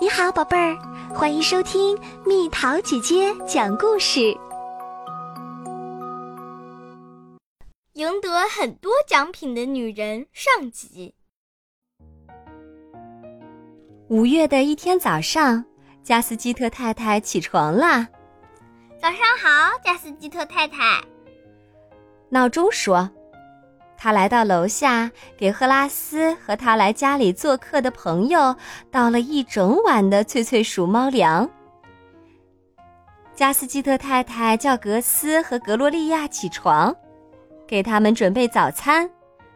你好，宝贝儿，欢迎收听蜜桃姐姐讲故事。赢得很多奖品的女人上集。五月的一天早上，加斯基特太太起床啦。早上好，加斯基特太太。闹钟说。他来到楼下，给赫拉斯和他来家里做客的朋友倒了一整碗的脆脆鼠猫粮。加斯基特太太叫格斯和格洛利亚起床，给他们准备早餐，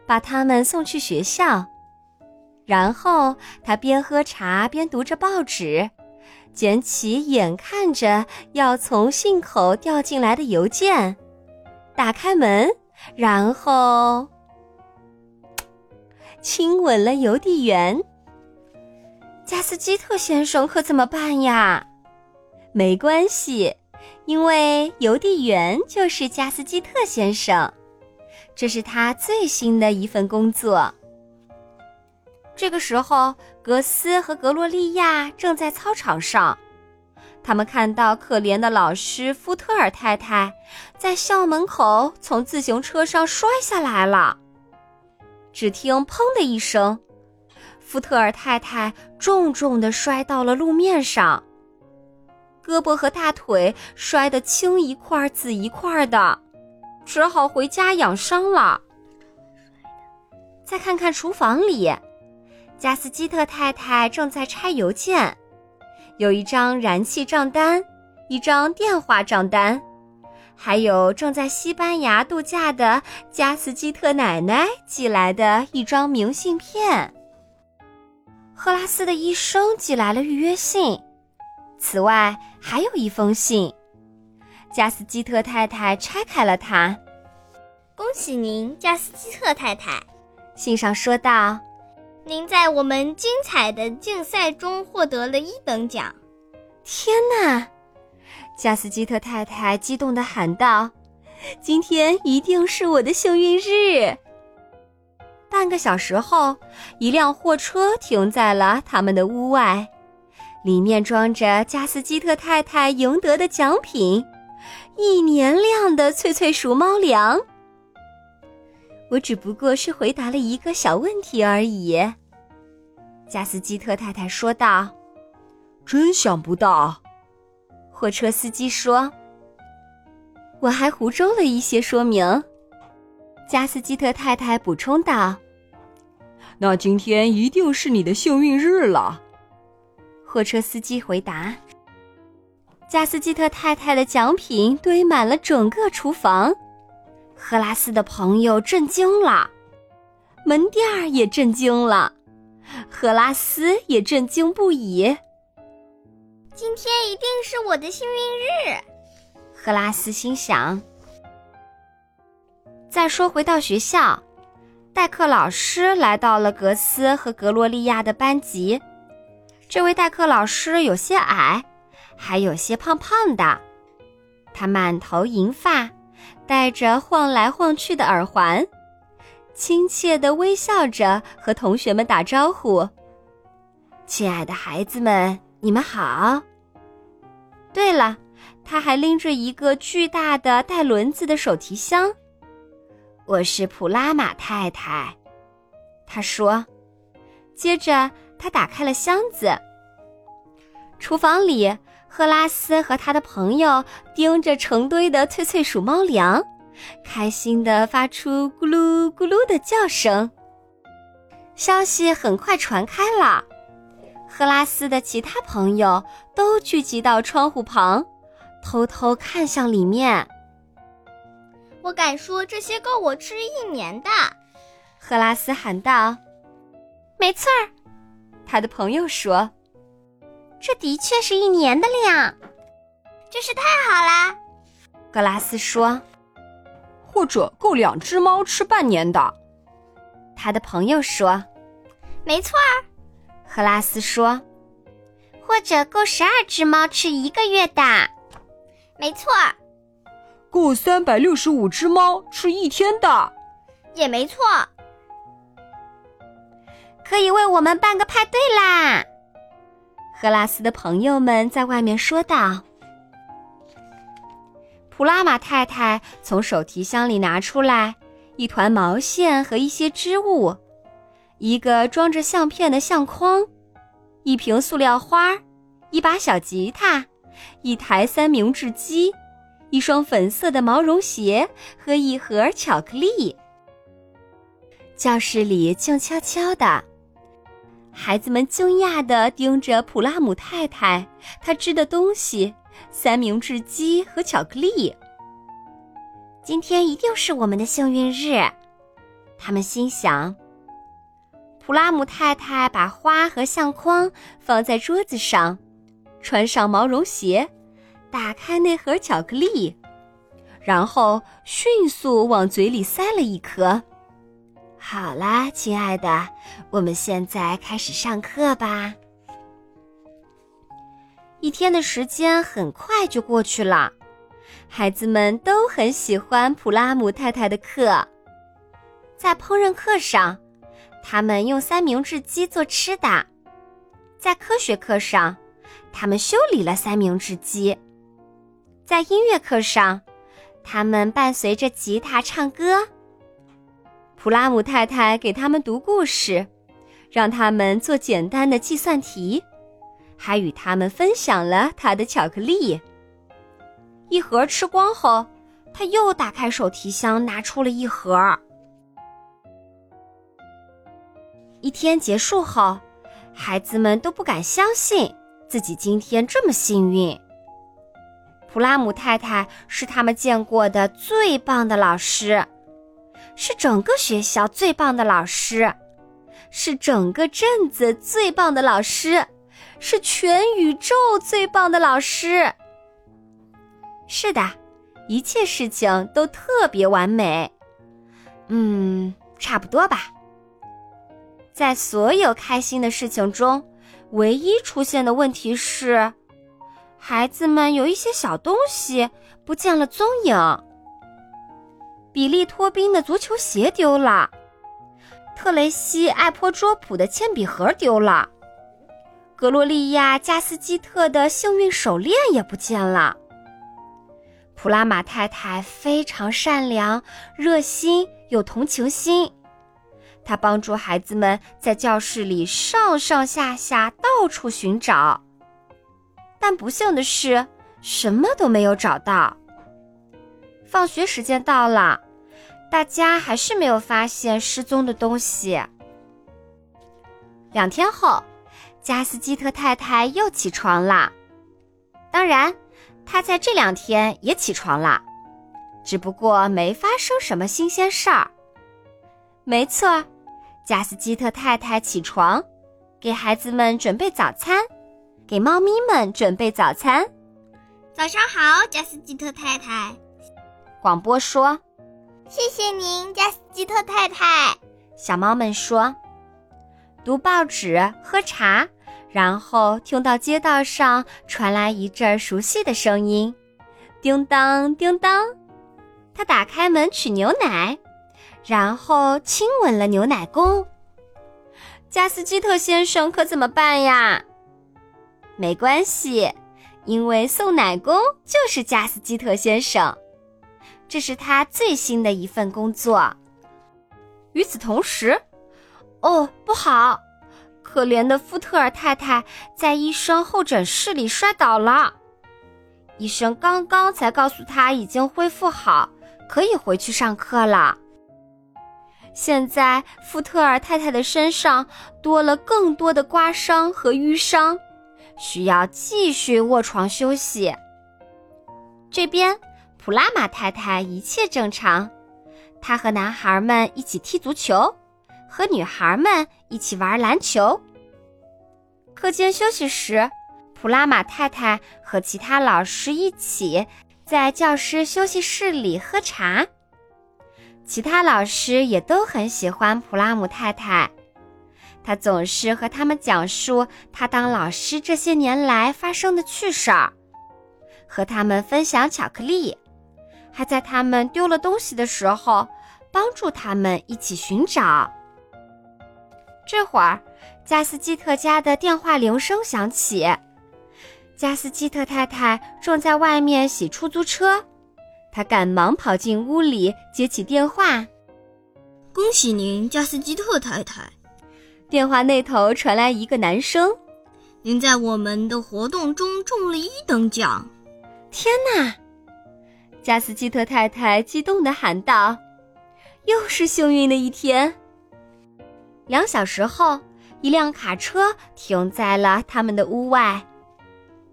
把他们送去学校。然后他边喝茶边读着报纸，捡起眼看着要从信口掉进来的邮件，打开门，然后。亲吻了邮递员。加斯基特先生可怎么办呀？没关系，因为邮递员就是加斯基特先生，这是他最新的一份工作。这个时候，格斯和格洛利亚正在操场上，他们看到可怜的老师福特尔太太在校门口从自行车上摔下来了。只听“砰”的一声，福特尔太太重重的摔到了路面上，胳膊和大腿摔得青一块紫一块的，只好回家养伤了。再看看厨房里，加斯基特太太正在拆邮件，有一张燃气账单，一张电话账单。还有正在西班牙度假的加斯基特奶奶寄来的一张明信片。赫拉斯的医生寄来了预约信。此外，还有一封信。加斯基特太太拆开了它。恭喜您，加斯基特太太。信上说道：“您在我们精彩的竞赛中获得了一等奖。”天哪！加斯基特太太激动地喊道：“今天一定是我的幸运日！”半个小时后，一辆货车停在了他们的屋外，里面装着加斯基特太太赢得的奖品——一年量的脆脆鼠猫粮。我只不过是回答了一个小问题而已，加斯基特太太说道：“真想不到。”货车司机说：“我还胡诌了一些说明。”加斯基特太太补充道：“那今天一定是你的幸运日了。”货车司机回答。加斯基特太太的奖品堆满了整个厨房，赫拉斯的朋友震惊了，门店儿也震惊了，赫拉斯也震惊不已。今天一定是我的幸运日，赫拉斯心想。再说回到学校，代课老师来到了格斯和格洛利亚的班级。这位代课老师有些矮，还有些胖胖的。他满头银发，戴着晃来晃去的耳环，亲切地微笑着和同学们打招呼：“亲爱的孩子们。”你们好。对了，他还拎着一个巨大的带轮子的手提箱。我是普拉玛太太，他说。接着，他打开了箱子。厨房里，赫拉斯和他的朋友盯着成堆的脆脆鼠猫粮，开心地发出咕噜咕噜的叫声。消息很快传开了。赫拉斯的其他朋友都聚集到窗户旁，偷偷看向里面。我敢说，这些够我吃一年的。赫拉斯喊道：“没错儿。”他的朋友说：“这的确是一年的量，真是太好啦。”格拉斯说：“或者够两只猫吃半年的。”他的朋友说：“没错儿。”赫拉斯说：“或者够十二只猫吃一个月的，没错。够三百六十五只猫吃一天的，也没错。可以为我们办个派对啦！”赫拉斯的朋友们在外面说道。普拉玛太太从手提箱里拿出来一团毛线和一些织物，一个装着相片的相框，一瓶塑料花，一把小吉他，一台三明治机，一双粉色的毛绒鞋和一盒巧克力。教室里静悄悄的，孩子们惊讶地盯着普拉姆太太，她织的东西。三明治机和巧克力。今天一定是我们的幸运日，他们心想。普拉姆太太把花和相框放在桌子上，穿上毛绒鞋，打开那盒巧克力，然后迅速往嘴里塞了一颗。好啦，亲爱的，我们现在开始上课吧。一天的时间很快就过去了，孩子们都很喜欢普拉姆太太的课。在烹饪课上，他们用三明治机做吃的；在科学课上，他们修理了三明治机；在音乐课上，他们伴随着吉他唱歌。普拉姆太太给他们读故事，让他们做简单的计算题。还与他们分享了他的巧克力。一盒吃光后，他又打开手提箱，拿出了一盒。一天结束后，孩子们都不敢相信自己今天这么幸运。普拉姆太太是他们见过的最棒的老师，是整个学校最棒的老师，是整个镇子最棒的老师。是全宇宙最棒的老师。是的，一切事情都特别完美。嗯，差不多吧。在所有开心的事情中，唯一出现的问题是，孩子们有一些小东西不见了踪影。比利托宾的足球鞋丢了，特雷西爱泼卓普的铅笔盒丢了。格洛利亚·加斯基特的幸运手链也不见了。普拉玛太太非常善良、热心、有同情心，他帮助孩子们在教室里上上下下到处寻找。但不幸的是，什么都没有找到。放学时间到了，大家还是没有发现失踪的东西。两天后。加斯基特太太又起床了，当然，她在这两天也起床了，只不过没发生什么新鲜事儿。没错，加斯基特太太起床，给孩子们准备早餐，给猫咪们准备早餐。早上好，加斯基特太太。广播说：“谢谢您，加斯基特太太。”小猫们说：“读报纸，喝茶。”然后听到街道上传来一阵熟悉的声音，叮当叮当。他打开门取牛奶，然后亲吻了牛奶工。加斯基特先生可怎么办呀？没关系，因为送奶工就是加斯基特先生，这是他最新的一份工作。与此同时，哦，不好。可怜的福特尔太太在医生候诊室里摔倒了，医生刚刚才告诉她已经恢复好，可以回去上课了。现在富特尔太太的身上多了更多的刮伤和淤伤，需要继续卧床休息。这边普拉玛太太一切正常，她和男孩们一起踢足球。和女孩们一起玩篮球。课间休息时，普拉玛太太和其他老师一起在教师休息室里喝茶。其他老师也都很喜欢普拉姆太太，她总是和他们讲述她当老师这些年来发生的趣事儿，和他们分享巧克力，还在他们丢了东西的时候帮助他们一起寻找。这会儿，加斯基特家的电话铃声响起。加斯基特太太正在外面洗出租车，她赶忙跑进屋里接起电话：“恭喜您，加斯基特太太。”电话那头传来一个男声：“您在我们的活动中中了一等奖！”天哪！加斯基特太太激动地喊道：“又是幸运的一天！”两小时后，一辆卡车停在了他们的屋外。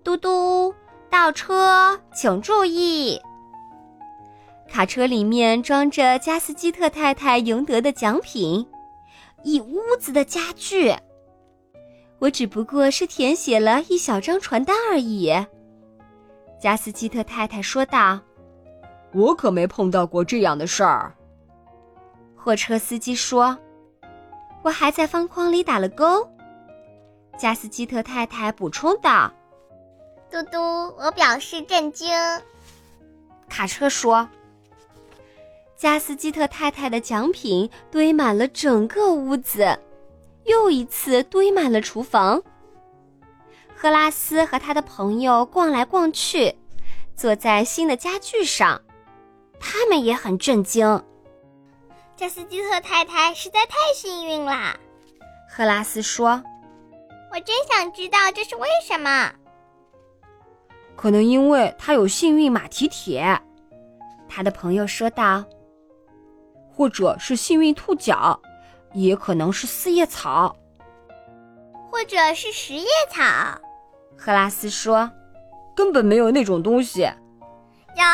嘟嘟，倒车，请注意！卡车里面装着加斯基特太太赢得的奖品，一屋子的家具。我只不过是填写了一小张传单而已。加斯基特太太说道。我可没碰到过这样的事儿。货车司机说：“我还在方框里打了勾。”加斯基特太太补充道：“嘟嘟，我表示震惊。”卡车说：“加斯基特太太的奖品堆满了整个屋子，又一次堆满了厨房。”赫拉斯和他的朋友逛来逛去，坐在新的家具上。他们也很震惊。加斯基特太太实在太幸运啦，赫拉斯说：“我真想知道这是为什么。”可能因为他有幸运马蹄铁，他的朋友说道：“或者是幸运兔角，也可能是四叶草，或者是十叶草。”赫拉斯说：“根本没有那种东西。”有。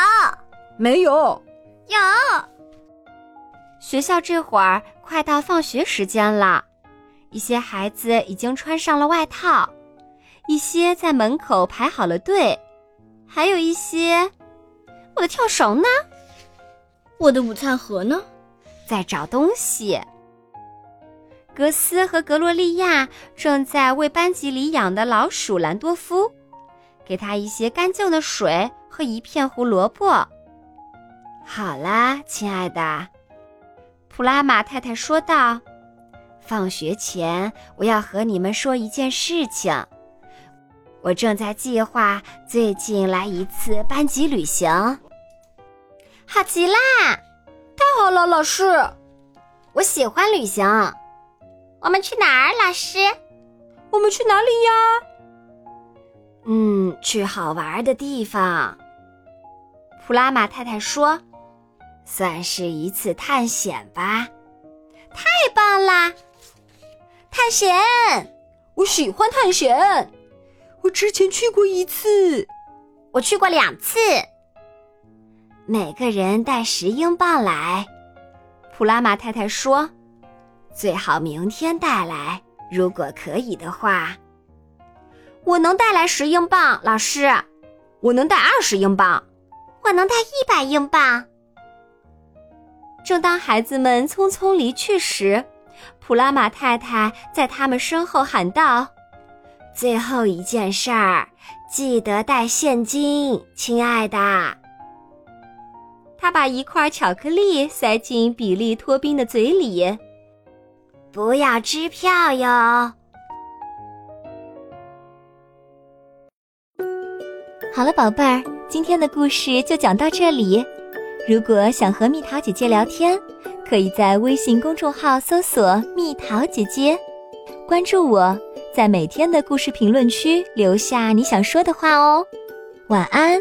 没有，有。学校这会儿快到放学时间了，一些孩子已经穿上了外套，一些在门口排好了队，还有一些，我的跳绳呢？我的午餐盒呢？在找东西。格斯和格洛利亚正在为班级里养的老鼠兰多夫，给他一些干净的水和一片胡萝卜。好啦，亲爱的，普拉玛太太说道：“放学前，我要和你们说一件事情。我正在计划最近来一次班级旅行。好极啦！太好了，老师，我喜欢旅行。我们去哪儿，老师？我们去哪里呀？嗯，去好玩的地方。”普拉玛太太说。算是一次探险吧，太棒啦！探险，我喜欢探险。我之前去过一次，我去过两次。每个人带十英镑来，普拉玛太太说：“最好明天带来，如果可以的话。”我能带来十英镑，老师。我能带二十英镑，我能带一百英镑。正当孩子们匆匆离去时，普拉玛太太在他们身后喊道：“最后一件事儿，记得带现金，亲爱的。”他把一块巧克力塞进比利托宾的嘴里。“不要支票哟。”好了，宝贝儿，今天的故事就讲到这里。如果想和蜜桃姐姐聊天，可以在微信公众号搜索“蜜桃姐姐”，关注我，在每天的故事评论区留下你想说的话哦。晚安。